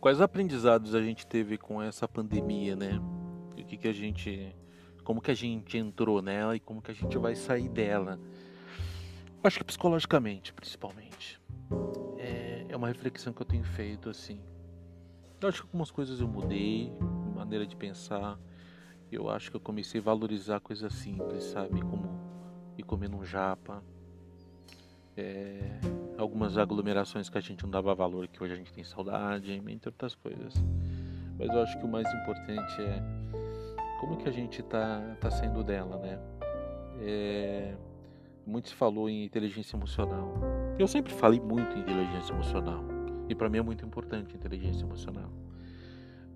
quais aprendizados a gente teve com essa pandemia, né? O que, que a gente. Como que a gente entrou nela e como que a gente vai sair dela. Acho que psicologicamente, principalmente. É, é uma reflexão que eu tenho feito, assim. Eu acho que algumas coisas eu mudei, maneira de pensar. Eu acho que eu comecei a valorizar coisas simples, sabe? Como ir comer num japa. É, algumas aglomerações que a gente não dava valor, que hoje a gente tem saudade, entre outras coisas. Mas eu acho que o mais importante é como que a gente está tá saindo dela, né? É, muito se falou em inteligência emocional. Eu sempre falei muito em inteligência emocional. E para mim é muito importante inteligência emocional.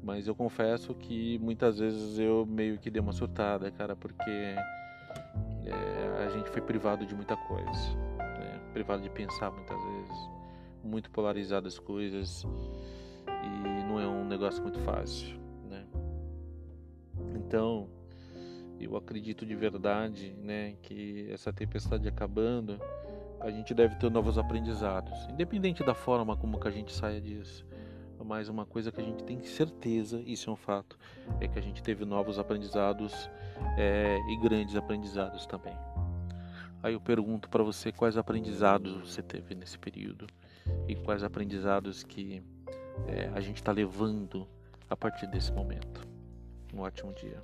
Mas eu confesso que muitas vezes eu meio que dei uma surtada, cara, porque é, a gente foi privado de muita coisa. Privado de pensar muitas vezes. Muito polarizado as coisas. E não é um negócio muito fácil, né? Então, eu acredito de verdade, né, que essa tempestade acabando, a gente deve ter novos aprendizados, independente da forma como que a gente saia disso. Mas uma coisa que a gente tem certeza, isso é um fato, é que a gente teve novos aprendizados é, e grandes aprendizados também. Aí eu pergunto para você quais aprendizados você teve nesse período e quais aprendizados que é, a gente está levando a partir desse momento. Um ótimo dia.